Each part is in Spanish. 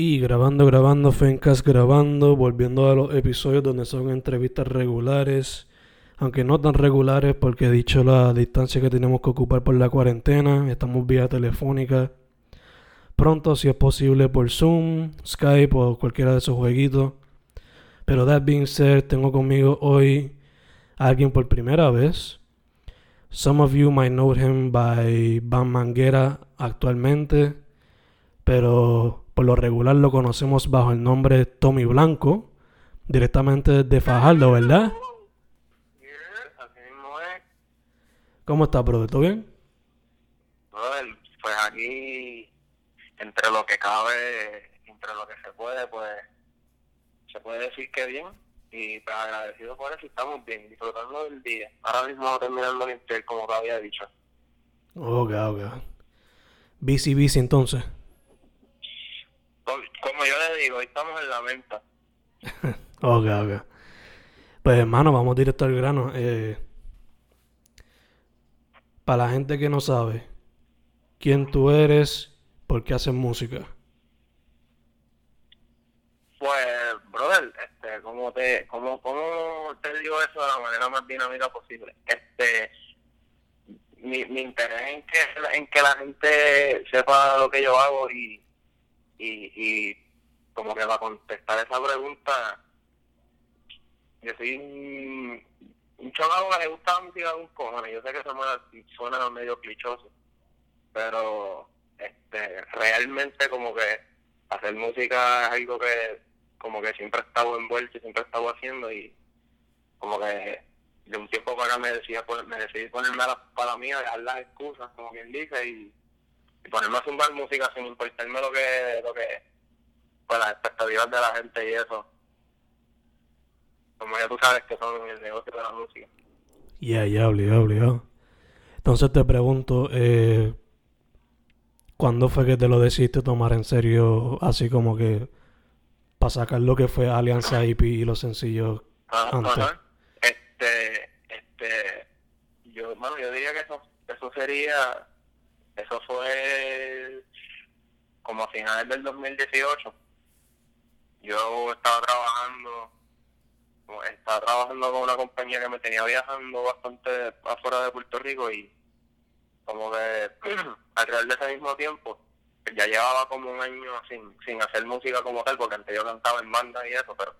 Y grabando, grabando, Fencast grabando, volviendo a los episodios donde son entrevistas regulares, aunque no tan regulares porque dicho la distancia que tenemos que ocupar por la cuarentena, estamos vía telefónica. Pronto, si es posible, por Zoom, Skype o cualquiera de esos jueguitos. Pero that being said, tengo conmigo hoy a alguien por primera vez. Some of you might know him by Van Manguera actualmente, pero por lo regular lo conocemos bajo el nombre Tommy Blanco, directamente desde Fajardo, ¿verdad? así mismo es. ¿Cómo estás, brother? ¿Todo bien? Brother, pues aquí, entre lo que cabe, entre lo que se puede, pues, se puede decir que bien. Y pues agradecido por eso, estamos bien, disfrutando del día. Ahora mismo terminando el Intel, como te había dicho. Ok, ok. Busy, busy entonces. Como yo le digo, hoy estamos en la venta. Ok, ok. Pues hermano, vamos directo al grano. Eh, para la gente que no sabe, ¿quién tú eres? ¿Por qué haces música? Pues, brother, este, ¿cómo te, cómo, cómo te digo eso de la manera más dinámica posible? Este, mi, mi interés en que, en que la gente sepa lo que yo hago y, y, y como que para contestar esa pregunta, yo soy un, un chamaco que le gusta la música de un cojones. Yo sé que suena, suena medio clichoso, pero este realmente como que hacer música es algo que como que siempre he estado envuelto y siempre he estado haciendo y como que de un tiempo para acá me decía me decidí ponerme a la para mí a dejar las excusas como quien dice y, y ponerme a zumbar música sin importarme lo que lo que pues las expectativas de la gente y eso como ya tú sabes que son el negocio de la música Ya, ya, obligado, obligado. Entonces te pregunto, eh, ¿cuándo fue que te lo decidiste tomar en serio, así como que para sacar lo que fue Alianza IP y los sencillos Ajá, antes? ajá. Este, este, yo, mano, yo diría que eso, eso sería, eso fue como a finales del 2018. Yo estaba trabajando, estaba trabajando con una compañía que me tenía viajando bastante afuera de Puerto Rico y como que alrededor de ese mismo tiempo ya llevaba como un año sin, sin hacer música como tal, porque antes yo cantaba en banda y eso, pero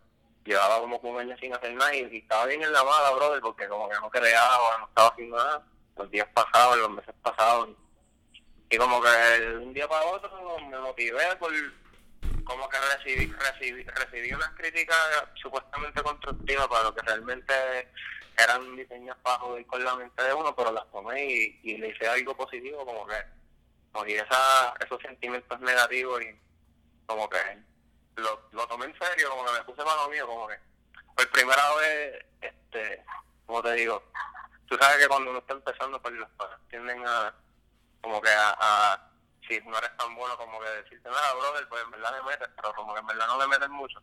llevaba como un año sin hacer nada y, estaba bien en la mala, brother, porque como que no creaba, no estaba haciendo nada, los días pasados, los meses pasados, y como que de un día para otro me motivé por como que recibí, recibí, recibí unas críticas supuestamente constructivas para lo que realmente eran diseños para joder con la mente de uno, pero las tomé y, y le hice algo positivo, como que cogí esa, esos sentimientos negativos y como que lo, lo tomé en serio, como que me puse mano mío, como que por primera vez, este, como te digo, tú sabes que cuando uno está empezando, pues las cosas tienden a, como que a, a si no eres tan bueno como que decirte nada, brother, pues en verdad le metes, pero como que en verdad no le metes mucho.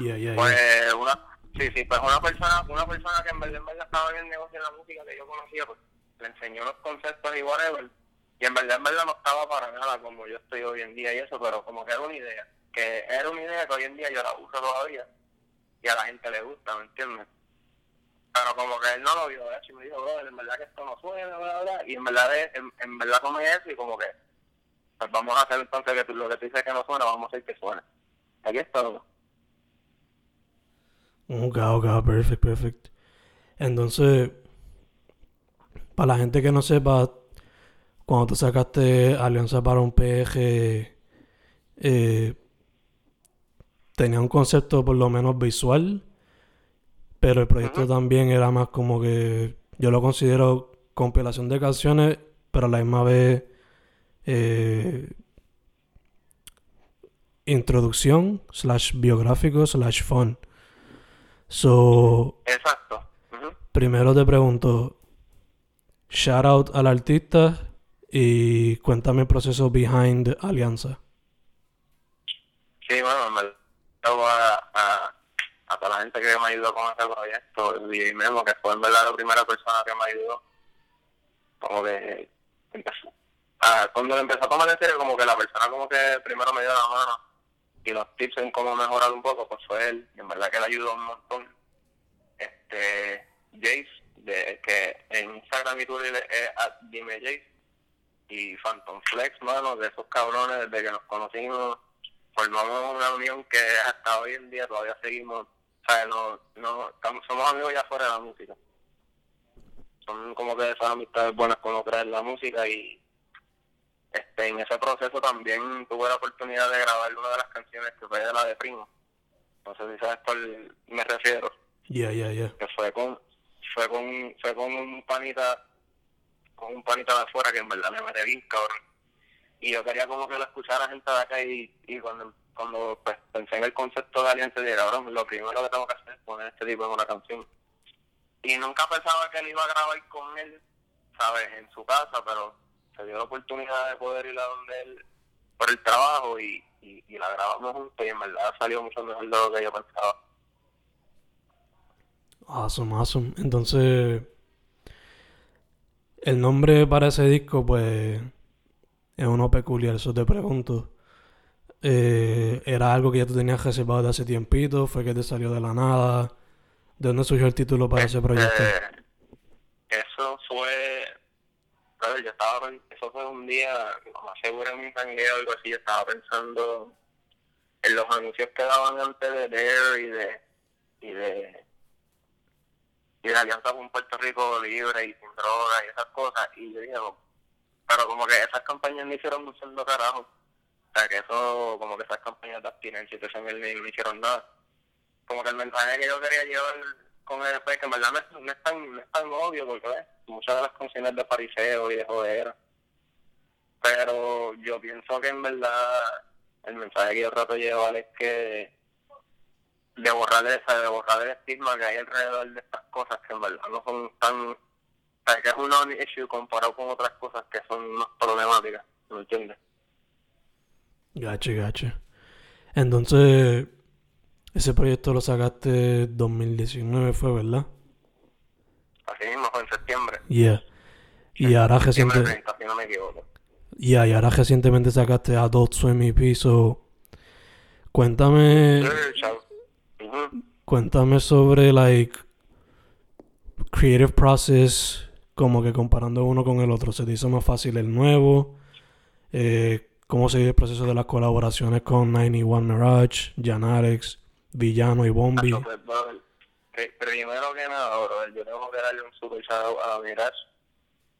Ya. Pues una, sí, sí, pues una persona, una persona que en verdad, en verdad estaba en el negocio de la música que yo conocía, pues le enseñó los conceptos y whatever, y en verdad, en verdad no estaba para nada como yo estoy hoy en día y eso, pero como que era una idea, que era una idea que hoy en día yo la uso todavía y a la gente le gusta, ¿me entiendes? Pero como que él no lo vio, de hecho, y me dijo, brother, en verdad que esto no suena, bla, bla, y en verdad, de- en, en verdad tomé eso y como que, pues vamos a hacer entonces que tú, lo que tú dices que no suena, vamos a hacer que suene. Aquí está, ¿no? Ok, ok, perfect, perfect. Entonces, para la gente que no sepa, cuando tú sacaste Alianza para un PG, eh, tenía un concepto por lo menos visual, pero el proyecto también era más como que yo lo considero compilación de canciones, pero a la misma vez eh, introducción slash biográfico slash fun. So, Exacto. Primero te pregunto, shout out al artista y cuéntame el proceso behind Alianza. Sí, bueno, me a, a, a la gente que me ayudó con este proyecto, y mismo que fue en verdad la primera persona que me ayudó. Como que empezó, ah, cuando lo empezó a tomar en serio, como que la persona como que primero me dio la mano y los tips en cómo mejorar un poco, pues fue él, y en verdad que le ayudó un montón. Este, Jace, de, que en Instagram y Twitter es dime Jace, y Phantom Flex, mano, de esos cabrones, desde que nos conocimos, formamos una unión que hasta hoy en día todavía seguimos, o sea, no, no, estamos, somos amigos ya fuera de la música. Son como que esas amistades buenas con otras en la música y este en ese proceso también tuve la oportunidad de grabar una de las canciones que fue de la de Primo. No sé si sabes cuál me refiero. Ya, ya, ya. Que fue con, fue con, fue con un panita con un panita de afuera que en verdad me mete bien cabrón. Y yo quería como que lo escuchara gente de acá y, y cuando, cuando pues, pensé en el concepto de Alianza, dije, cabrón, lo primero que tengo que hacer es poner este tipo en una canción. Y nunca pensaba que él iba a grabar con él, ¿sabes? En su casa, pero se dio la oportunidad de poder ir a donde él por el trabajo y, y, y la grabamos juntos y en verdad salió mucho mejor de lo que yo pensaba. Awesome, awesome. Entonces, el nombre para ese disco, pues, es uno peculiar, eso te pregunto. Eh, ¿Era algo que ya tú tenías reservado de hace tiempito? ¿Fue que te salió de la nada? ¿De dónde surgió el título para ese proyecto? Este, eso fue, claro, yo estaba, eso fue un día, como seguro en mi tangueo o algo así, yo estaba pensando en los anuncios que daban antes de Dare y de, y de, y de Alianza con Puerto Rico libre y sin droga y esas cosas, y yo dije, no, pero como que esas campañas no hicieron mucho carajo, sea que eso, como que esas campañas de abstinencia y todo eso no, hicieron nada como que el mensaje que yo quería llevar con el EP, que en verdad no es, tan, no es tan obvio, porque ¿ves? muchas de las canciones de fariseo y de jodera. Pero yo pienso que en verdad el mensaje que yo trato de llevar es que de borrar esa, de borrar el estigma que hay alrededor de estas cosas que en verdad no son tan, o sea, que es un non-issue comparado con otras cosas que son más problemáticas, ¿me entiendes? Gache, gache. Entonces, ese proyecto lo sacaste 2019 fue, ¿verdad? Así mismo fue en septiembre. Yeah. Y ahora Septiembre reciente... 30, si no me. Yeah, y ahora recientemente sacaste Adult Swim EP, so... Cuéntame... Cuéntame sobre, like... Creative process... Como que comparando uno con el otro. ¿Se te hizo más fácil el nuevo? Eh, ¿Cómo se el proceso de las colaboraciones con 91 Mirage, Jan Alex, Villano y Bombi? Tacho, pues, primero que nada, brother, yo tengo que darle un super shout a Mirage,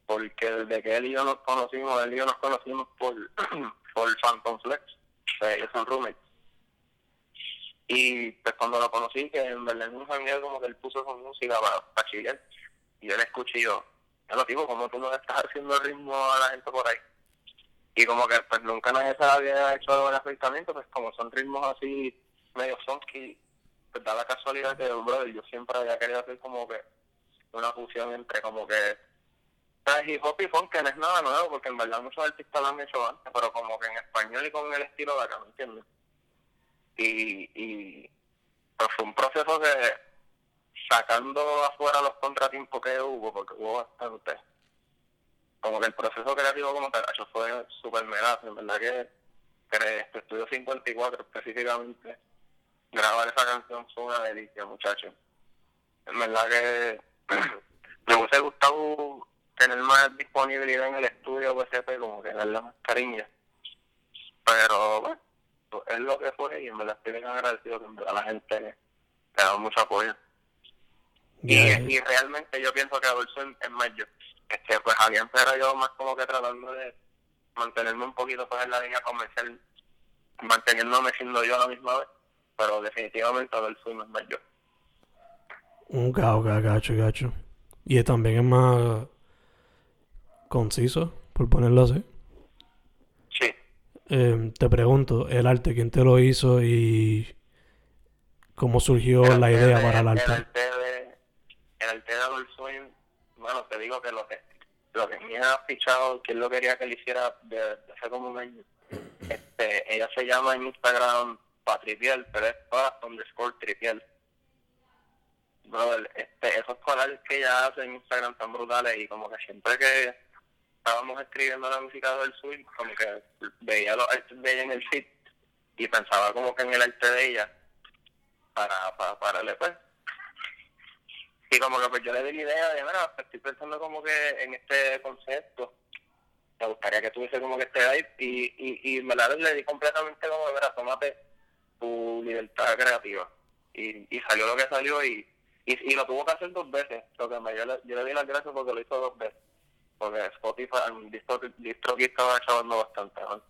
porque desde que él y yo nos conocimos, él y yo nos conocimos por, por Phantom Flex, o sea, ellos son. Y pues cuando lo conocí, que en verdad en un jangueo como que él puso su música para, para y yo le escuché y yo, ya lo digo, como tú no estás haciendo ritmo a la gente por ahí. Y como que pues nunca nadie se había hecho el acercamiento, pues como son ritmos así medio funky, pues da la casualidad que, brother, yo siempre había querido hacer como que una fusión entre como que hip hop y funk, que no es nada nuevo, porque en verdad muchos artistas lo han hecho antes, pero como que en español y con el estilo de acá, ¿me entiendes? Y, y pues fue un proceso que sacando afuera los contratiempos que hubo, porque hubo bastante, como que el proceso creativo como tal, eso fue súper mega, en verdad que, que este estudio 54 específicamente, grabar esa canción fue una delicia, muchachos. En verdad que me hubiese gustado tener más disponibilidad en el estudio PSP, como que darle más cariño. Pero bueno, pues, es lo que fue y en verdad estoy bien agradecido que verdad la gente le da mucho apoyo. Y, y realmente yo pienso que Adolfo es es más yo. Es que pues Alianza era yo más como que tratando de mantenerme un poquito pues en la línea comercial, manteniéndome siendo yo a la misma vez, pero definitivamente Adolfo es más yo. Ok, ok, gacho, gacho. Y también es más conciso, por ponerlo así. Sí. Eh, te pregunto, el arte, ¿quién te lo hizo y cómo surgió El la arte idea de- para el El arte? arte de, el arte de Adult Bueno, te digo que lo que lo que me ha fichado, que él lo quería que le hiciera de, hace como un año. Este, ella se llama en Instagram Patripiel, pero es pa underscore tripiel. Brother, este, esos colores que ella hace en Instagram tan brutales y como que siempre que estábamos escribiendo la música del swing, como que veía los artes de ella en el feed y pensaba como que en el arte de ella para, para, para el EP. Y como que pues yo le di la idea de, pues, estoy pensando como que en este concepto, me gustaría que tuviese como que este ahí y, y, y me la le di completamente como, mira, tómate tu libertad creativa. Y, y salió lo que salió y, y, lo tuvo que hacer dos veces, lo que me, yo, le, yo le di las gracias porque lo hizo dos veces. Porque Spotify, DistroKid estaba chavando bastante, ¿no?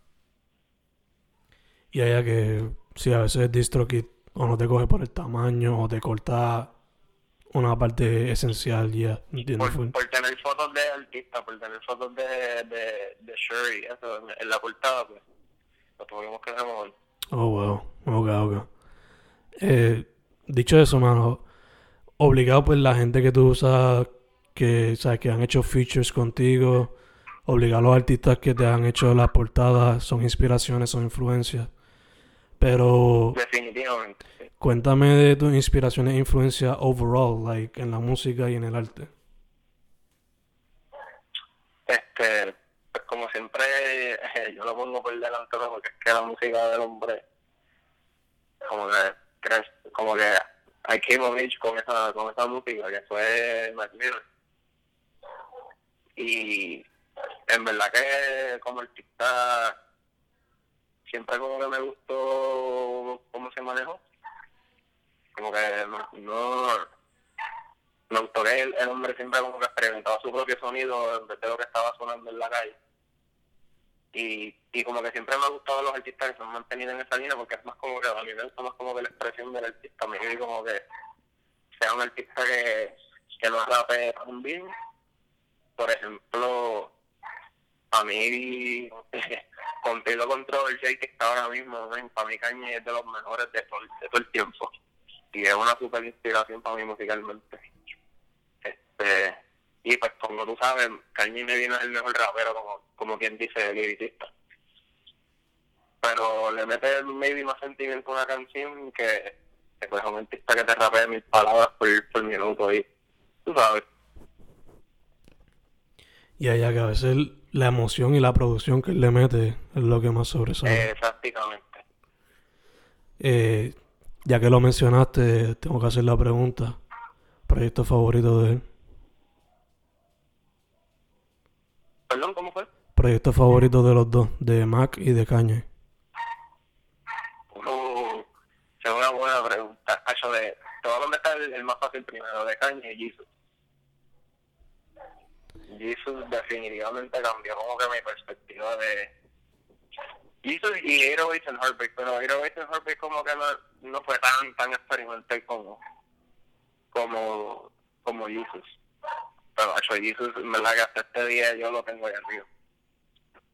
Y allá que si a veces DistroKid o no te coge por el tamaño o te corta una parte esencial ya, ¿entiendes? Por, por, tener fotos de artistas, por tener fotos de, de, de Sherry, eso, en, la portada, pues, lo tuvimos que remover. Oh, wow, ok, ok. Eh, dicho eso, mano, obligado pues la gente que tú usas, que, sabes, que han hecho features contigo, obligado a los artistas que te han hecho las portadas, son inspiraciones, son influencias. Pero... Definitivamente. Cuéntame de tus inspiraciones e influencias overall, like, en la música y en el arte. Este, pues como siempre, yo lo pongo por delante porque es que la música del hombre, como que, como que I came of age con esa, con esa música que fue Mac Y en verdad que como artista siempre como que me gustó cómo se manejó como que no, me gustó que el, hombre siempre como que experimentaba su propio sonido en vez de lo que estaba sonando en la calle. Y, y como que siempre me ha gustado los artistas que se han mantenido en esa línea porque es más como que a mí me gusta más como que la expresión del artista me y como que sea un artista que, que no rape un bien. Por ejemplo a mí contigo controversia que está ahora mismo para mí Kanye es de los mejores de todo, el tiempo y es una super inspiración para mí musicalmente. Este, y pues como tú sabes, Kanye me viene el mejor rapero, como, como quien dice, liricista. Pero le mete maybe más sentimiento a una canción que, pues un artista que te rapea mil palabras por, por minuto y tú sabes. Y allá que a veces la emoción y la producción que él le mete es lo que más sobresale. Exactamente. Eh, ya que lo mencionaste, tengo que hacer la pregunta. ¿Proyecto favorito de él? Perdón, ¿cómo fue? ¿Proyecto favorito de los dos? De Mac y de Kanye. Uh, es una buena pregunta. Eso de, te voy a contestar el, más fácil primero, de Kanye y Jesus. Jesus definitivamente cambió como que mi perspectiva de, Jesus y 808 and Heartbreak, pero 808 and Heartbreak como que no, no fue tan tan experimental como como como Jesus. Pero hecho Jesus, en verdad que hasta este día yo lo tengo ahí arriba.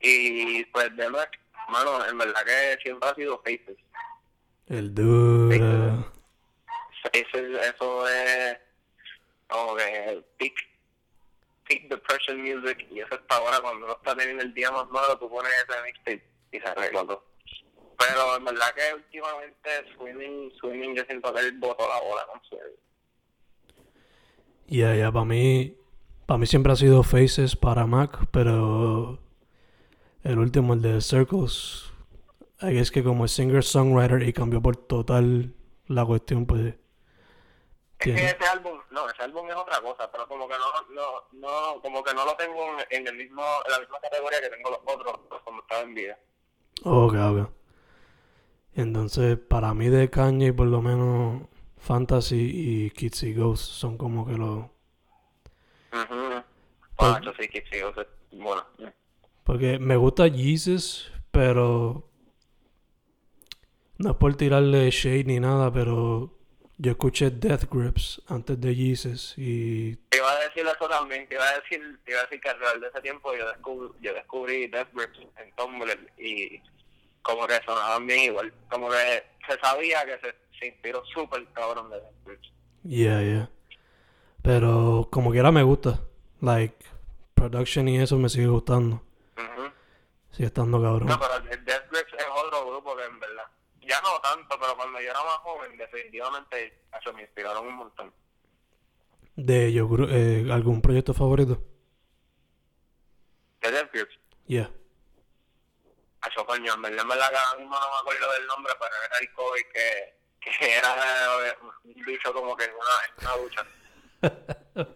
Y pues de Mac, mano, en verdad que siempre ha sido Faces. El duro. Faces, eso es como que peak, depression music y eso está ahora cuando está teniendo el día más malo, tú pones ese mixtape y se arregló todo. Pero en verdad que últimamente Swimming, Swimming yo siento que él botó la bola con Swimming. Ya, ya, para mí, para mí siempre ha sido Faces para Mac, pero el último, el de Circles, es que como es singer-songwriter y cambió por total la cuestión, pues... Es que ese álbum, no, ese álbum es otra cosa, pero como que no, no, no como que no lo tengo en, el mismo, en la misma categoría que tengo los otros, pues, cuando estaba en vida. Ok, ok. Entonces, para mí de Kanye, por lo menos Fantasy y Kids y Ghosts son como que los... Ah, yo sí, Kids y Ghosts, bueno. Porque me gusta Jesus, pero... No es por tirarle shade ni nada, pero yo escuché Death Grips antes de Jesus y... Te iba a decir eso también, te iba a decir, te iba a decir que alrededor de ese tiempo yo descubrí, yo descubrí Death Grips en Tumblr y como que sonaban bien igual. Como que se sabía que se, se inspiró súper cabrón de Death Grips. Yeah, yeah. Pero como quiera me gusta. Like, production y eso me sigue gustando. Sigue estando cabrón. No, pero Death Grips es otro grupo que en verdad ya no tanto, pero cuando yo era más joven, definitivamente eso me inspiraron un montón. ¿De ellos, eh, algún proyecto favorito? ¿De Grips? Yeah. a coño, en verdad, en verdad no me acuerdo del nombre, pero era el COVID que, que era un bicho como que en una, en una ducha.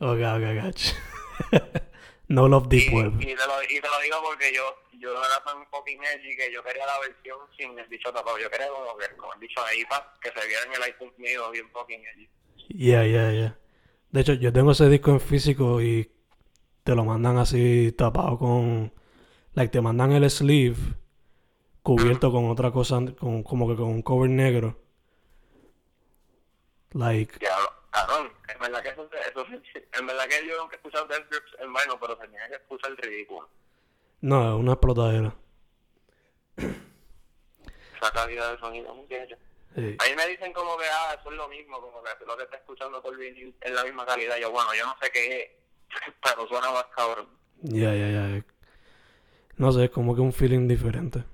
ok, ok, gotcha. no love deep y, web. Y te, lo, y te lo digo porque yo, yo era tan fucking edgy que yo quería la versión sin el bicho tapado. Yo quería como que con el bicho ahí para que se viera en el iTunes mío bien fucking edgy. Yeah, yeah, yeah. De hecho, yo tengo ese disco en físico y te lo mandan así tapado con... Like, te mandan el sleeve cubierto con otra cosa, con, como que con un cover negro. Like... Ya, cabrón, en verdad que eso, eso, en verdad que yo nunca he escuchado Death Grips en vaino, pero tenía que escuchar el ridículo. No, es una explotadera. Esa calidad de sonido, muchacho. Sí. Ahí me dicen como que, ah, eso es lo mismo, como que lo que está escuchando por vinil es la misma calidad. Yo, bueno, yo no sé qué es, pero suena más cabrón. Ya, ya, ya. No sé, es como que un feeling diferente.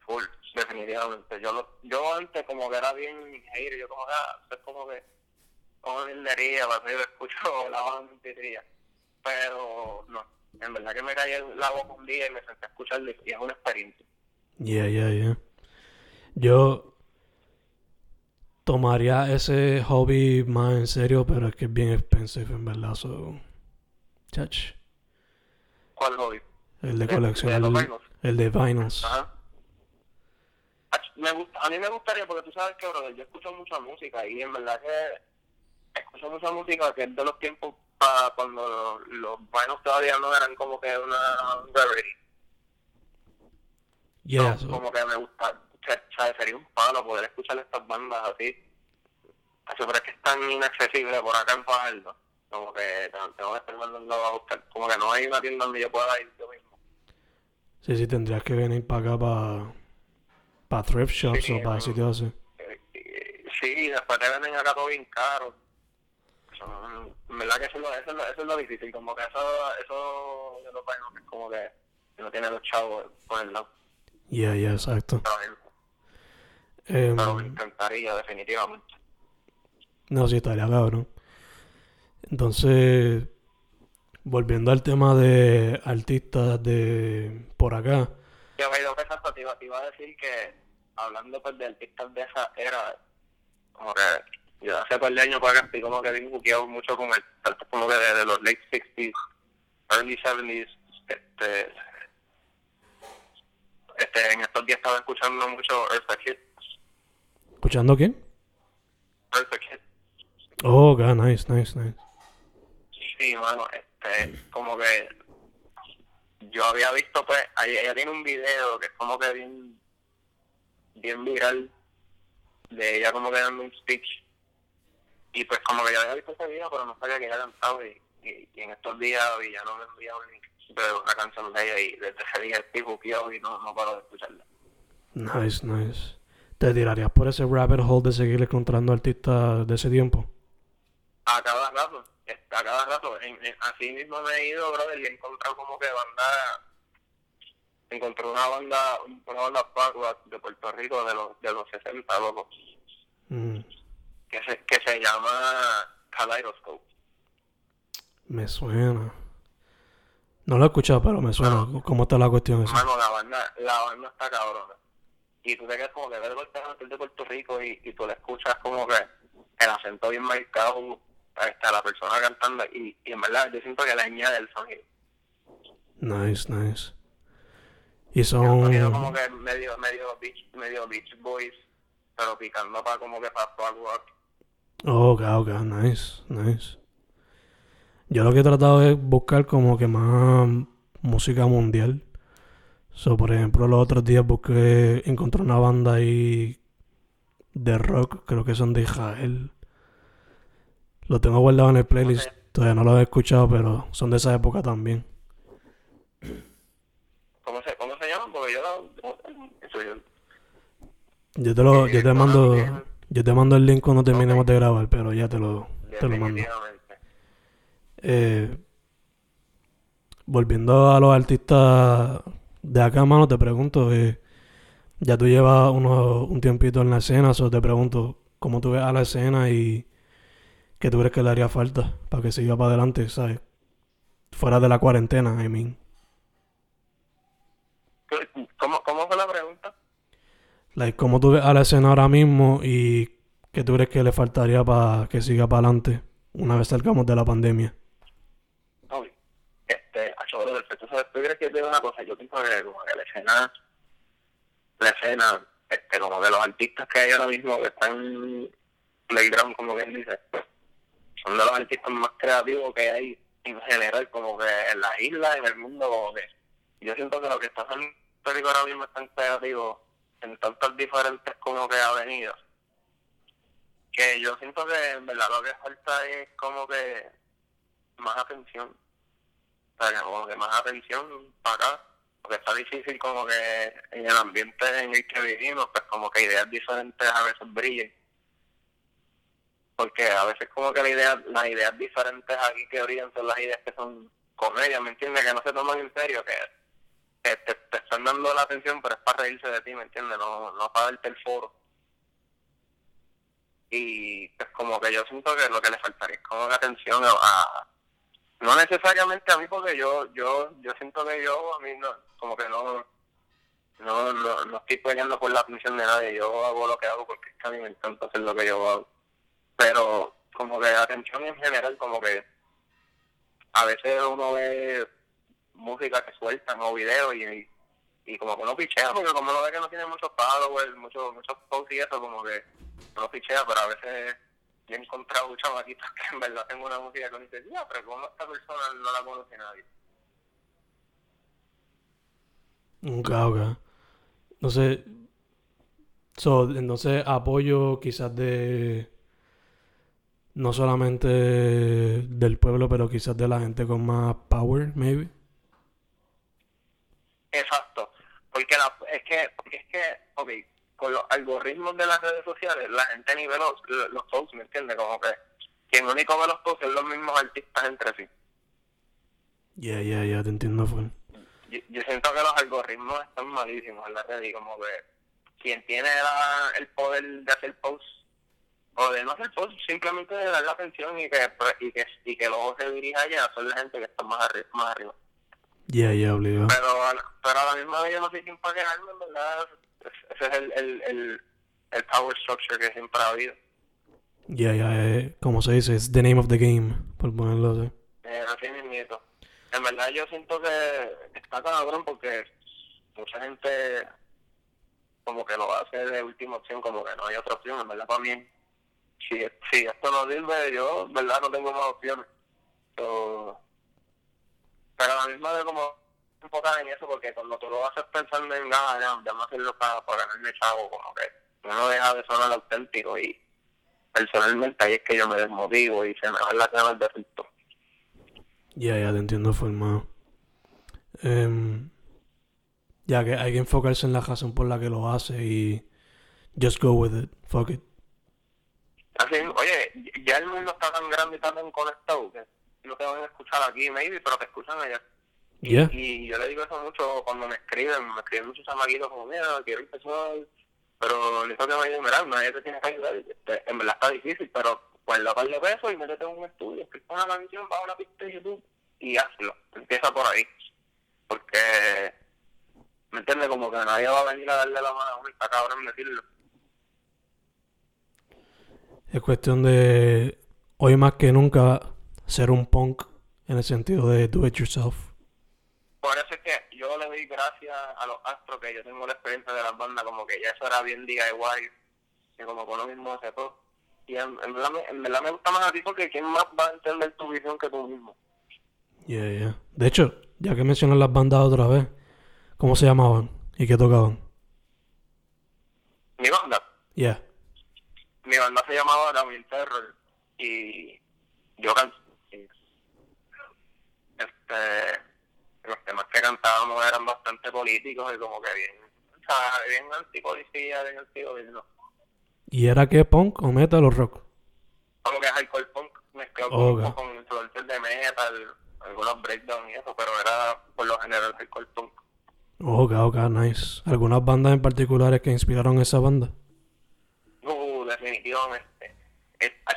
Full, definitivamente. Yo lo, yo antes como que era bien hater, yo como que, ah, es como que, como mierdería, para yo escucho la bandería. Pero, no, en verdad que me caí la boca un día y me senté a escucharlo y es una experiencia. Ya, ya, ya. Yo tomaría ese hobby más en serio, pero es que es bien expensive, en verdad. So, chach. ¿Cuál hobby? El de ¿De- coleccionar. el-? El de vinyls. Ajá. Me gusta, a mí me gustaría, porque tú sabes que, brother, yo escucho mucha música y en verdad que escucho mucha música que es de los tiempos para cuando los, vinyls todavía no eran como que una rarity. Yeah, No, so- Como que me gusta, ¿sabes? sería un palo poder escuchar estas bandas así. Así, pero es que es tan inaccesible por acá en Fajardo. Como que tengo que estar mandando a buscar. Como que no hay una tienda donde yo pueda ir yo mismo. sí, sí, tendrías que venir para acá, para para thrift shops Sí, o para sitios así. Eh, eh, Sí, después te venden acá todo bien caro. Eso, en verdad que eso es, lo, eso, es lo, eso es lo difícil, como que eso, eso de los es como que no tiene los chavos por el lado. Yeah, yeah, exacto. Pero, pero me encantaría, definitivamente. no, sí, estaría cabrón. Entonces, volviendo al tema de artistas de por acá. Yo me iba, te iba a decir que hablando pues de artistas de esa era, como que yo hace par de años para acá estoy como que bien buqueado mucho con el tanto como que de, de los late 60s, early 70s, este, este, en estos días estaba escuchando mucho Eartha Kitt, ¿Escuchando quién? Eartha Kitt, Oh, God, nice, nice, nice. sí, mano, este, como que yo había visto pues, ella, ella tiene un video que es como que bien, bien viral, de ella como que dando un speech, y pues como que yo había visto ese video, pero no sabía que ella cantaba, y, y, y en estos días ya no me link de una canción de ella, y desde ese día estoy buqueado y no, no paro de escucharla. Nice, nice. ¿Te tirarías por ese rabbit hole de seguir encontrando artistas de ese tiempo? a cada rato, a cada rato, en, en- así mismo me he ido, brother, y he encontrado como que banda, encontré una banda, una banda de Puerto Rico de los, de los 60, loco, Mm, que se, que se llama Kaleidoscope. me suena. No lo he escuchado, pero me suena. ¿Cómo está la cuestión esa? Mano, la banda, la banda está cabrona. Y tú te quedas como que ves el de Puerto Rico y, y tú le escuchas como que el acento bien marcado a la persona cantando y, y en verdad yo siento que le añade el sonido. Nice, nice. Y Un sonido como son... que medio, medio beach, medio beach boys, pero picando para como que para rock. Oh, ok, ok, nice, nice. Yo lo que he tratado es buscar como que más música mundial. So, por ejemplo, los otros días busqué, encontré una banda ahí de rock, creo que son de Israel. Lo tengo guardado en el playlist, todavía no lo he escuchado, pero son de esa época también. ¿Cómo se, cómo se llaman? Porque yo. Eso yo... Yo te lo, Sí, yo te mando, bien. Yo te mando el link cuando terminemos de grabar, pero ya te lo, te lo mando. Eh, volviendo a los artistas de acá, mano, te pregunto, eh, ya tú llevas uno, un tiempito en la escena, so te pregunto, ¿cómo tú ves a la escena y qué tú crees que le haría falta para que siga para adelante, ¿sabes? Fuera de la cuarentena, I mean. ¿Cómo, ¿Cómo fue la pregunta? Like, ¿Cómo tú ves a la escena ahora mismo y qué tú crees que le faltaría para que siga para adelante una vez salgamos de la pandemia? Uy, este, del ¿Tú sabes? ¿Tú crees que te una cosa? Yo pienso que como que la escena, la escena, este, como de los artistas que hay ahora mismo que están playground, como bien dice, son de los artistas más creativos que hay en general, como que en las islas, en el mundo, como que yo siento que lo que está haciendo ahora mismo es tan creativo en tantas diferentes como que avenidas que yo siento que en verdad lo que falta es como que más atención o sea, como que más atención para acá porque está difícil como que en el ambiente en el que vivimos pues como que ideas diferentes a veces brillen porque a veces como que la idea, las ideas diferentes aquí que brillan son las ideas que son comedias, ¿me entiendes? Que no se toman en serio, que, te, te, están dando la atención, pero es para reírse de ti, ¿me entiendes? No, no para darte el foro. Y pues como que yo siento que lo que le faltaría es como atención a, no necesariamente a mí porque yo yo yo siento que yo a mí no como que no no, no, no estoy peleando por la atención de nadie yo hago lo que hago porque es que a mí me encanta hacer lo que yo hago pero como que atención en general, como que a veces uno ve música que sueltan o videos y, y, como que uno pichea, porque como uno ve que no tiene muchos followers, muchos muchos posts y eso, como que uno pichea, pero a veces yo he encontrado chamaquitos que en verdad tengo una música que uno dice, ya, pero como esta persona no la conoce nadie. Ok, ok. Entonces, so, entonces apoyo quizás de no solamente del pueblo, pero quizás de la gente con más power, maybe. Exacto, porque la, es que, porque es que, ok, con los algoritmos de las redes sociales, la gente nivel los, los posts, ¿me entiendes? Como que quien único ve los posts es los mismos artistas entre sí. Ya, ya, ya, te entiendo, fue. Yo, yo, siento que los algoritmos están malísimos en la red y como que quien tiene la, el poder de hacer posts o de no hacer post, simplemente de dar la atención y que, y que, y que ojo se dirija allá, son la gente que está más arriba. Más arriba. Ya, ya, obligado. Pero, pero a la misma vez yo no sé quién para quejarme, en verdad. Ese es el, el, el, el power structure que siempre ha habido. Ya, ya, eh, como se dice, es the name of the game, por ponerlo así. Eh, así mismo. En verdad yo siento que está cabrón porque mucha gente como que lo hace de última opción, como que no hay otra opción, en verdad para mí si, si esto no sirve, yo, verdad, no tengo más opciones. Pero a la misma vez como enfocar en eso, porque cuando tú lo haces pensando en nada, ya, ya no hacerlo para, para ganarme chavo, como que uno deja de sonar auténtico y personalmente ahí es que yo me desmotivo y se me van las ganas de rito. Ya, ya te entiendo formado. Um, ya que hay que enfocarse en la razón por la que lo hace y just go with it, fuck it. Así, oye, ya el mundo está tan grande y tan conectado que no te van a escuchar aquí, maybe, pero te escuchan allá. Y, yo le digo eso mucho cuando me escriben, me escriben muchos amaguitos como, mira, quiero empezar, pero le digo que me ayuden, mira, nadie te tiene que ayudar, en verdad está difícil, pero pues la par de pesos y métete en un estudio, escribe una canción, va a una pista de YouTube y hazlo, empieza por ahí, porque, ¿me entiendes? Como que nadie va a venir a darle la mano a uno y está cabrón decirlo. Es cuestión de hoy más que nunca ser un punk en el sentido de do it yourself. Por eso es que yo le doy gracias a los astros que yo tengo la experiencia de las bandas, como que ya eso era bien DIY, que como con lo mismo hace todo. Y en, verdad, en, verdad, me gusta más a ti porque ¿quién más va a entender tu visión que tú mismo? Yeah, yeah. De hecho, ya que mencionas las bandas otra vez, ¿cómo se llamaban y qué tocaban? ¿Mi banda? Yeah mi banda se llamaba La Terror y yo este los temas que cantábamos eran bastante políticos y como que bien o sea, bien antipolicía bien antigobierno ¿y era qué punk o metal o rock? como que hardcore punk mezclado okay. con, influencias de metal algunos breakdowns y eso pero era por lo general hardcore punk Ok, ok, nice. ¿Algunas bandas en particulares que inspiraron esa banda? definitivamente.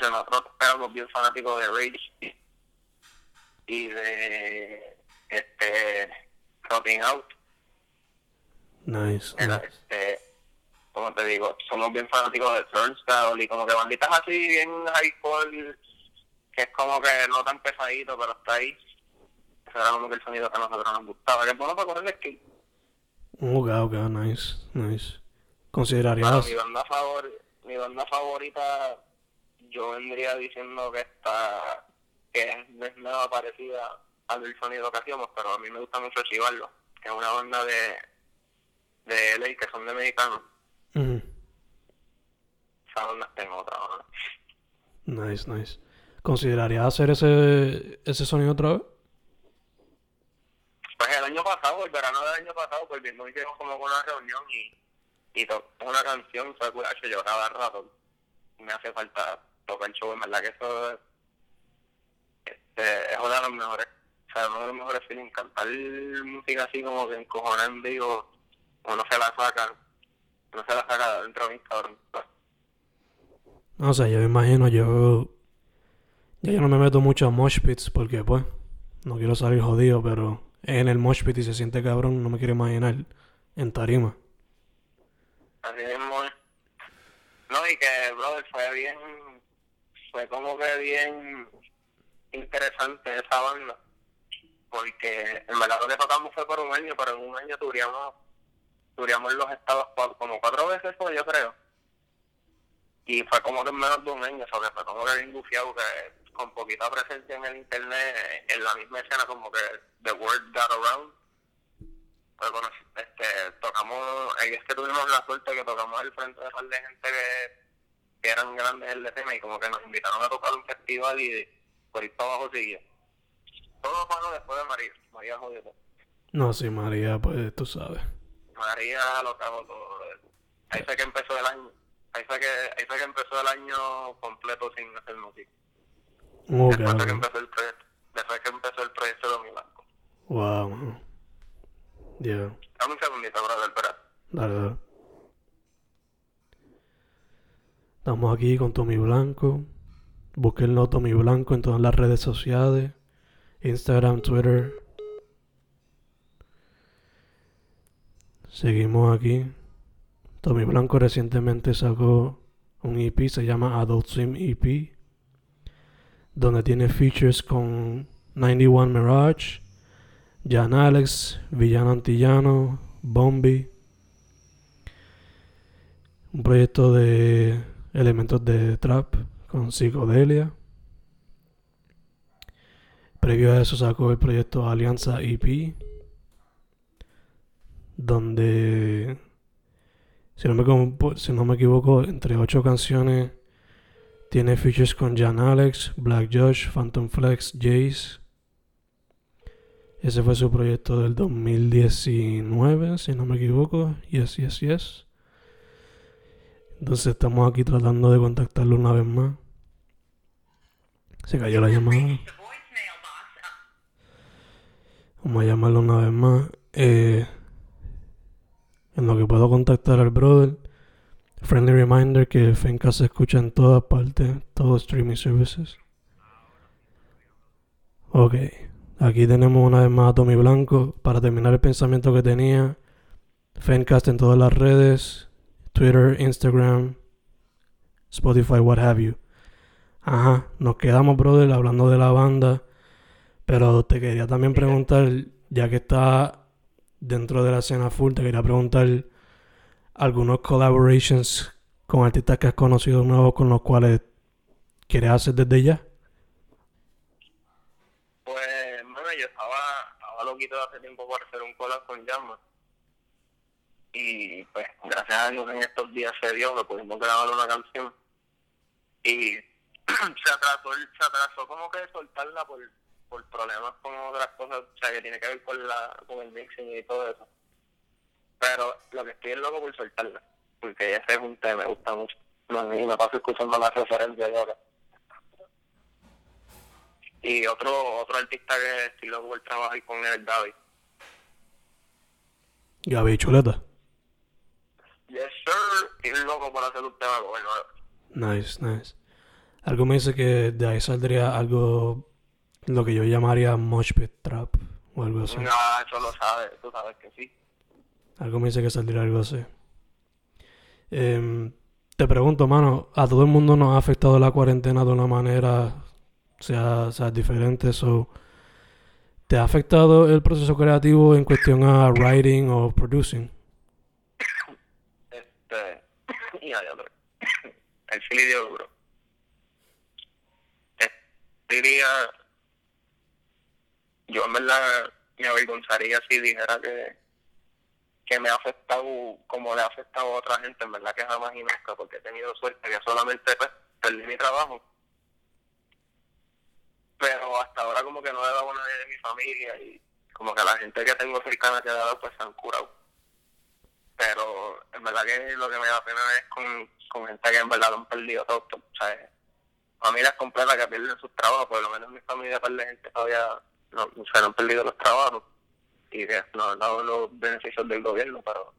nosotros éramos bien fanáticos de Rage y de este Rotting Out. Nice. Era, nice. este, como te digo, somos bien fanáticos de Turnstile y como que banditas así bien hardcore, que es como que no tan pesadito, pero está ahí. Ese era como que el sonido que a nosotros nos gustaba, que es bueno para correr el skate. Ok, ok, nice, nice. Bueno, ¿Considerarías? mi banda favor, mi banda favorita, yo vendría diciendo que está, que no es nada parecida al sonido que hacíamos, pero a mí me gusta mucho Chivarlo, que es una banda de, de LA que son de mexicanos. Ujú. Esa banda en otra banda. Nice, nice. ¿Considerarías hacer ese, ese sonido otra vez? Pues el año pasado, el verano del año pasado, pues bien, hicimos como con una reunión y, y tocó una canción, fue curacho, cada rato me hace falta tocar el show, en verdad que eso es, este, es una de las mejores, o sea, uno de los mejores feelings, cantar música así como que encojonar en vivo, uno se la saca, uno se la saca de dentro de mí, cabrón. No, o sea, yo me imagino, yo... Ya yo no me meto mucho a mosh pits porque, pues, no quiero salir jodido, pero en el mosh pit y se siente cabrón, no me quiero imaginar en tarima. Así mismo. No, y que, brother, fue bien, fue como que bien interesante esa banda, porque en verdad que tocamos fue por un año, pero en un año turíamos, turíamos los estados como cuatro veces, pues, yo creo. Y fue como que en menos de un año, que fue como que bien gufiado, que con poquita presencia en el internet, en la misma escena, como que The Word Got Around, pues bueno, este, tocamos, ahí es que tuvimos la suerte que tocamos al frente de par de gente que, eran grandes la escena y como que nos invitaron a tocar un festival y por ahí para abajo siguió. Todo bueno después de María, María jodió todo. No, sí, María, pues, tú sabes. María lo cagó todo. Ahí fue que empezó el año, ahí fue que, ahí fue que empezó el año completo sin hacer música. Ok, Después de que empezó el proyecto, después que empezó el proyecto de mi banco. Wow, man. Yeah. Dame un segundito, brother, espera. Dale, dale. Estamos aquí con Tommy Blanco. Búsquenlo Tommy Blanco en todas las redes sociales. Instagram, Twitter. Seguimos aquí. Tommy Blanco recientemente sacó un EP, se llama Adult Swim EP. Donde tiene features con 91 Mirage, Jan Alex, Villano Antillano, Bombi. Un proyecto de elementos de trap con psicodelia. Previo a eso sacó el proyecto Alianza EP. Donde, si no me, compo- si no me equivoco, entre ocho canciones tiene features con Jan Alex, Black Josh, Phantom Flex, Jace. Ese fue su proyecto del 2019, si no me equivoco. Yes, yes, yes. Entonces estamos aquí tratando de contactarlo una vez más. Se cayó la llamada. Vamos a llamarlo una vez más. Eh, en lo que puedo contactar al brother. Friendly reminder que Fenka se escucha en todas partes, todos streaming services. Ok, aquí tenemos una vez más a Tommy Blanco. Para terminar el pensamiento que tenía, Fencast en todas las redes, Twitter, Instagram, Spotify, what have you. Ajá, nos quedamos, brother, hablando de la banda. Pero te quería también preguntar, ya que está dentro de la escena full, te quería preguntar algunos collaborations con artistas que has conocido nuevos con los cuales quieres hacer desde ya. Pues, bueno, yo estaba, estaba loquito de hace tiempo por hacer un collab con Llama. Y pues, gracias a Dios en estos días se dio que pudimos grabar una canción. Y se atrasó, se atrasó como que soltarla por, por problemas con otras cosas, o sea, que tiene que ver con, la, con el mixing y todo eso. Pero lo que estoy es loco por soltarla, porque ese es un tema, me gusta mucho. Y me paso escuchando las referencias de ahora. Y otro otro artista que estoy loco por trabajar con él David. Gaby Chuleta. Yes, sir. Estoy loco por hacer un tema con él. Nice, nice. Algo me dice que de ahí saldría algo, lo que yo llamaría mosh pit trap o algo así. No, eso lo sabes, tú sabes que sí. Algo me dice que saldría algo así. Em, te pregunto, mano, a todo el mundo nos ha afectado la cuarentena de una manera, sea, sea diferente. So, ¿Te ha afectado el proceso creativo en cuestión a writing o producing? Este, ya, el filidio duro. Diría, yo en verdad me avergonzaría si dijera que, que me ha afectado como le ha afectado a otra gente, en verdad que jamás y nunca, porque he tenido suerte que solamente pues, perdí mi trabajo. Pero hasta ahora como que no he dado a nadie de mi familia y como que la gente que tengo cercana que he dado pues se han curado. Pero en verdad que lo que me da pena es con, con gente que en verdad lo han perdido todo. Sea, familias completas que pierden sus trabajos, por lo menos mi familia pierde gente todavía no, se han perdido los trabajos y que no han dado los beneficios del gobierno, pero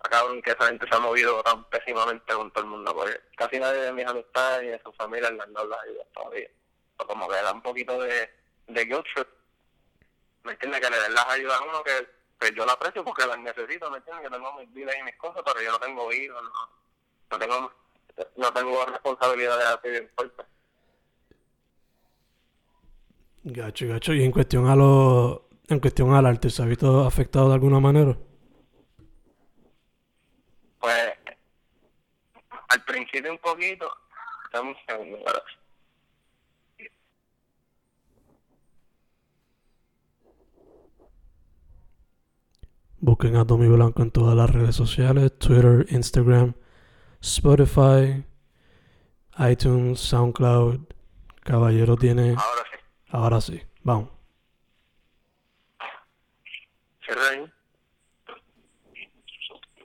acá que esa gente se ha movido tan pésimamente con todo el mundo, porque casi nadie de mis amistades y de sus familias le han dado las ayudas todavía. O como que da un poquito de, de guilt ¿me entiendes? Que le den las ayudas a uno que, yo la aprecio porque las necesito, ¿me entiendes? Que tengo mis vidas y mis cosas, pero yo no tengo hijos, no, no tengo no tengo responsabilidades así bien fuertes. Gacho, gacho. Y en cuestión a lo, en cuestión al arte, ¿se ha visto afectado de alguna manera? Pues, al principio un poquito. Un segundo, Busquen a Tommy Blanco en todas las redes sociales, Twitter, Instagram, Spotify, iTunes, SoundCloud. Caballero tiene... Ahora sí. Vamos.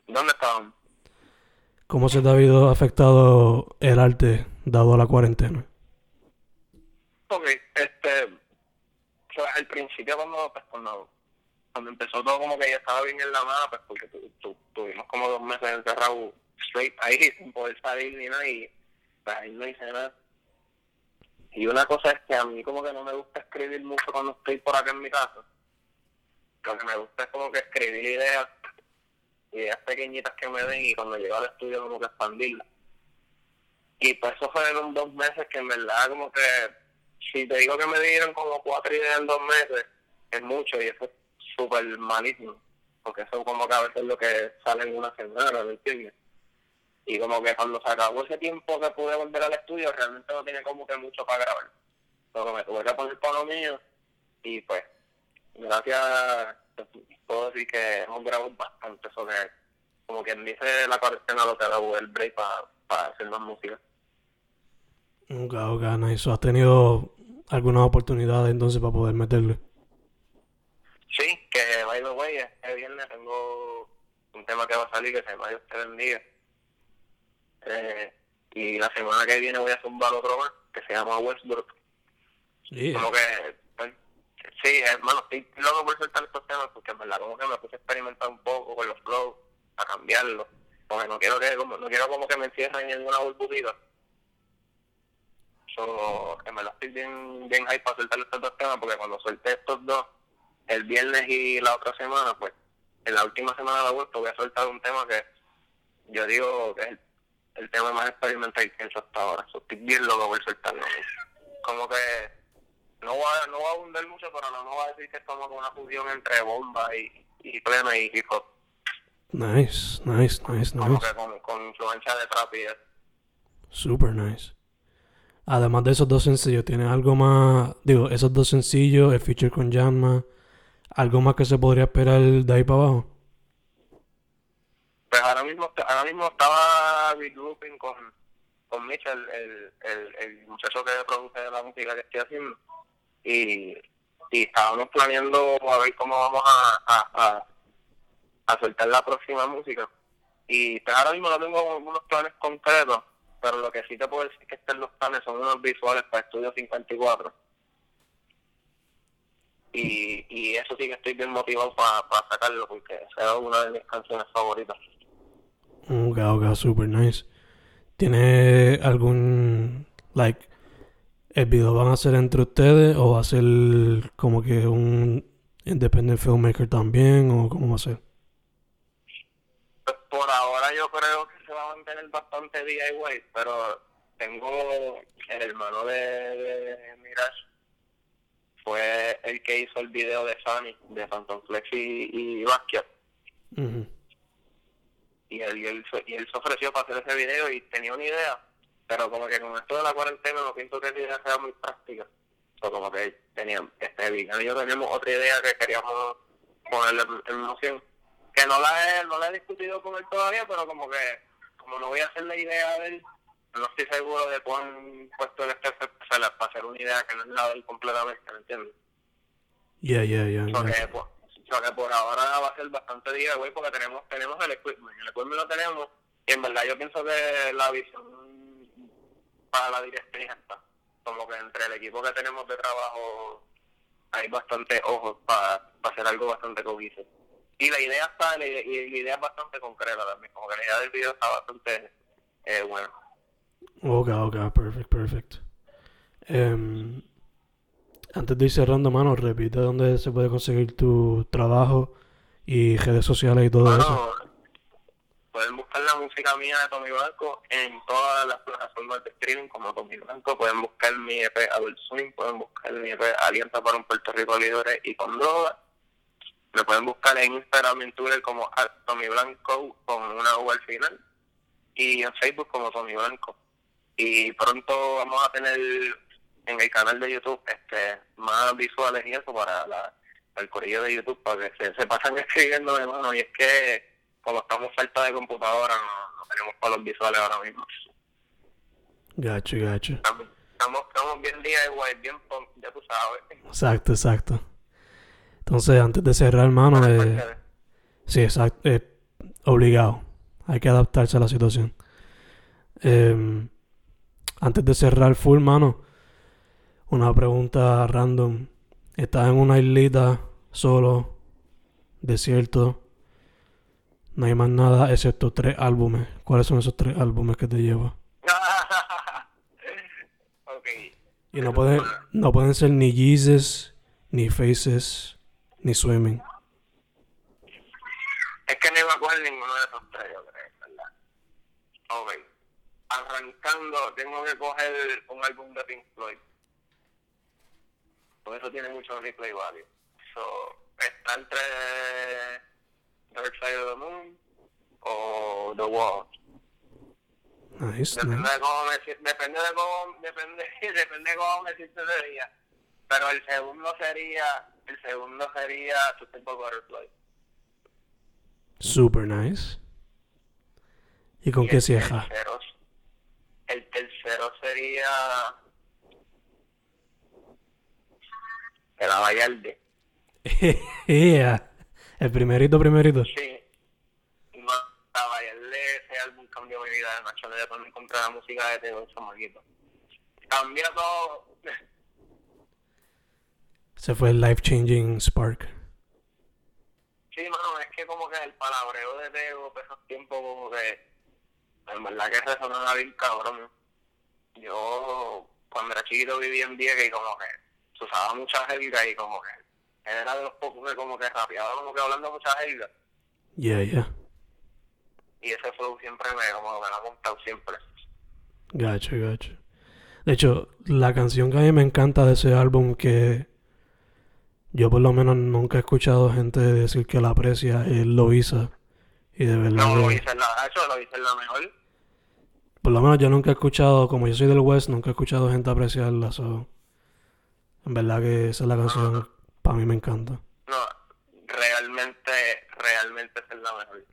¿Dónde estaban? ¿Cómo se te ha habido afectado el arte dado a la cuarentena? Ok, este, o al principio cuando, pues, cuando, cuando empezó todo como que ya estaba bien en la mano, pues porque tuvimos como dos meses encerrados straight ahí sin poder salir ni nada y pues, ahí no hice nada. Y una cosa es que a mí como que no me gusta escribir mucho cuando estoy por acá en mi casa. Lo que me gusta es como que escribir ideas, ideas pequeñitas que me den y cuando llego al estudio como que expandirlas. Y pues eso fueron dos meses que en verdad como que, si te digo que me dieron como cuatro ideas en dos meses, es mucho y eso es súper malísimo. Porque eso como que a veces es lo que sale en una semana, ¿me entiendes? Y como que cuando se acabó ese tiempo que pude volver al estudio realmente no tiene como que mucho para grabar. Pero me tuve que poner por lo mío y pues gracias puedo decir que hemos grabado bastante sobre como quien dice la cuarentena lo que da el break para hacer más música. Ok ok nice. Has tenido algunas oportunidades entonces para poder meterle sí que by the way este viernes tengo un tema que va a salir que se llama Dios te bendiga eh, y la semana que viene voy a zumbar otro más que se llama Westbrook. Como que, pues, sí, hermano, estoy loco por soltar estos temas porque en verdad como que me puse a experimentar un poco con los flows, a cambiarlos. Porque no quiero que, como, no quiero como que me encierren en una burbujita. So, en verdad estoy bien, bien hype para soltar estos dos temas porque cuando suelte estos dos, el viernes y la otra semana, pues, en la última semana de agosto voy a soltar un tema que yo digo que es el el tema más experimental que he hecho hasta ahora. estoy bien loco por soltarlo. Como que no voy a, no voy a abundar mucho, pero no, no voy a decir que es como una fusión entre bomba y, y plena y hip hop. Nice, nice, nice, como nice. Que con, con influencia de trap y eso. Super nice. Además de esos dos sencillos, ¿tienes algo más? Digo, esos dos sencillos, el feature con Janma, ¿algo más que se podría esperar de ahí para abajo? Ahora mismo ahora mismo estaba regrouping con con Mitchell el, el, muchacho que produce la música que estoy haciendo. Y, estábamos planeando a ver cómo vamos a, a, a, soltar la próxima música. Y pues ahora mismo no tengo unos planes concretos pero lo que sí te puedo decir que estén los planes son unos visuales para Estudio 54 y, y eso sí que estoy bien motivado para sacarlo porque es una de mis canciones favoritas un ok, super nice. ¿Tiene algún, like, el video van a ser entre ustedes o va a ser como que un independent filmmaker también o cómo va a ser? yo creo que se va a mantener bastante DIY, pero tengo el hermano de, de Mirage, fue el que hizo el video de Sunny, de Phantom Flex y, y Basquiat. Y él, y, él, se- y él se ofreció para hacer ese video y tenía una idea, pero como que con esto de la cuarentena no pienso que la idea sea muy práctica. O como que teníamos, este Vigan y yo teníamos otra idea que queríamos ponerle en- en moción, que no la he, no la he discutido con él todavía, pero como que, como no voy a hacer la idea de él, no estoy seguro de cuán puesto él esté para hacer una idea que no es la de él completamente, ¿me entiendes? Yeah, yeah, yeah. So que, por ahora va a ser bastante día, güey, porque tenemos tenemos el equipment. El equipment lo tenemos. Y en verdad yo pienso que la visión para la directriz está. Como que entre el equipo que tenemos de trabajo hay bastante ojos para hacer algo bastante cohesivo. Y la idea está, la y la idea es bastante concreta también. Como que la idea del video está bastante eh, buena. Ok, ok, perfect, perfect. Em, antes de ir cerrando, mano, repite dónde se puede conseguir tu trabajo y redes sociales y todo eso. Bueno, pueden buscar la música mía de Tommy Blanco en todas las plataformas de streaming como Tommy Blanco. Pueden buscar mi EP Adult Swing, pueden buscar mi EP Alianza para un Puerto Rico libre y con droga. Me pueden buscar en Instagram y en Twitter como Tommy Blanco con una U al final. Y en Facebook como Tommy Blanco. Y pronto vamos a tener en el canal de YouTube este más visuales y eso para la, el corillo de YouTube para que se, se pasan escribiendo de mano y es que como estamos falta de computadora no, no tenemos para los visuales ahora mismo Gacho, gacho. estamos, estamos, bien DIY bien punk, ya tú sabes Exacto, exacto. Entonces, antes de cerrar, mano, Para eh, de- sí, exacto, eh, obligado. Hay que adaptarse a la situación. Em, antes de cerrar full, mano, una pregunta random. Estás en una islita solo, desierto, no hay más nada excepto tres álbumes. ¿Cuáles son esos tres álbumes que te llevas? ok Y no pueden, no pueden ser ni Jesus, ni Faces, ni Swimming. es que no iba a coger ninguno de esos tres yo creo ¿verdad? ok arrancando tengo que coger un álbum de Pink Floyd por eso tiene mucho replay value so, está entre Dark Side of the Moon o The Wall Nice, Depende nice. de cómo me depende de cómo depende depende de cómo me siento ese día. Pero el segundo sería el segundo sería To Simple Butterfly. Super nice. ¿Y con Y qué cierra? El tercero sería El Abayalde. yeah. El primerito, primerito. Sí. No, Abayalde, ese álbum cambió mi vida de Nacho de cuando encontré la música de Teo Chamaquito. Cambió todo. Se fue el life changing spark. Sí, mano, es que como que el palabreo de Tego, por esos tiempos, como que en verdad que resonaba bien cabrón. Yo, cuando era chiquito, vivía en Vieques y como que se usaba mucha jerga y como que él era de los pocos que como que rapeaba como que hablando mucha jerga. Yeah, yeah. Y ese flow siempre me, como que me lo ha contado siempre. Gacho, gacho. De hecho, la canción que a mí me encanta de ese álbum que yo por lo menos nunca he escuchado gente decir que la aprecia es Loisa. Y de verdad No lo que- hice en la, eso lo hice en la mejor. por lo menos yo nunca he escuchado, como yo soy del West, nunca he escuchado gente apreciarla. So, en verdad que esa es la canción, para mí me encanta. No, realmente, realmente esa es la mejor.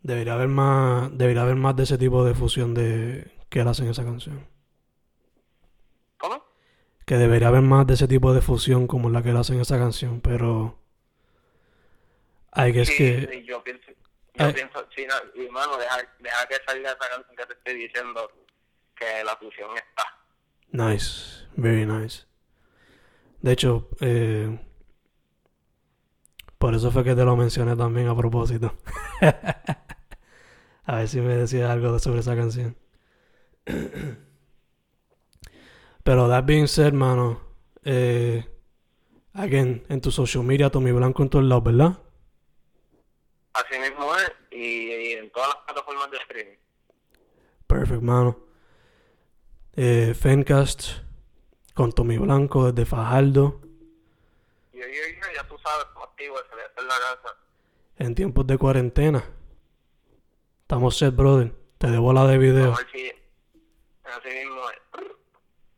Debería haber más, debería haber más de ese tipo de fusión de que él hace en esa canción. ¿Cómo? Que debería haber más de ese tipo de fusión como la que él hace en esa canción, pero hay que es sí, que sí, yo pienso, yo pienso, sí, no, y mano, deja, deja que salga esa canción que te estoy diciendo, que la fusión está. Nice, very nice. De hecho, eh, por eso fue que te lo mencioné también a propósito. a ver si me decías algo sobre esa canción. Pero that being said, mano, eh, again, en tu social media, Tommy Blanco en todos lados, ¿verdad? Así mismo es, y y, en todas las plataformas de streaming. Perfect, mano. Eh, Fencast con Tommy Blanco desde Fajardo. Y yo, ya tú sabes, activo, se en la casa. En tiempos de cuarentena. Estamos set, brother. Te debo la de video. Así mismo es.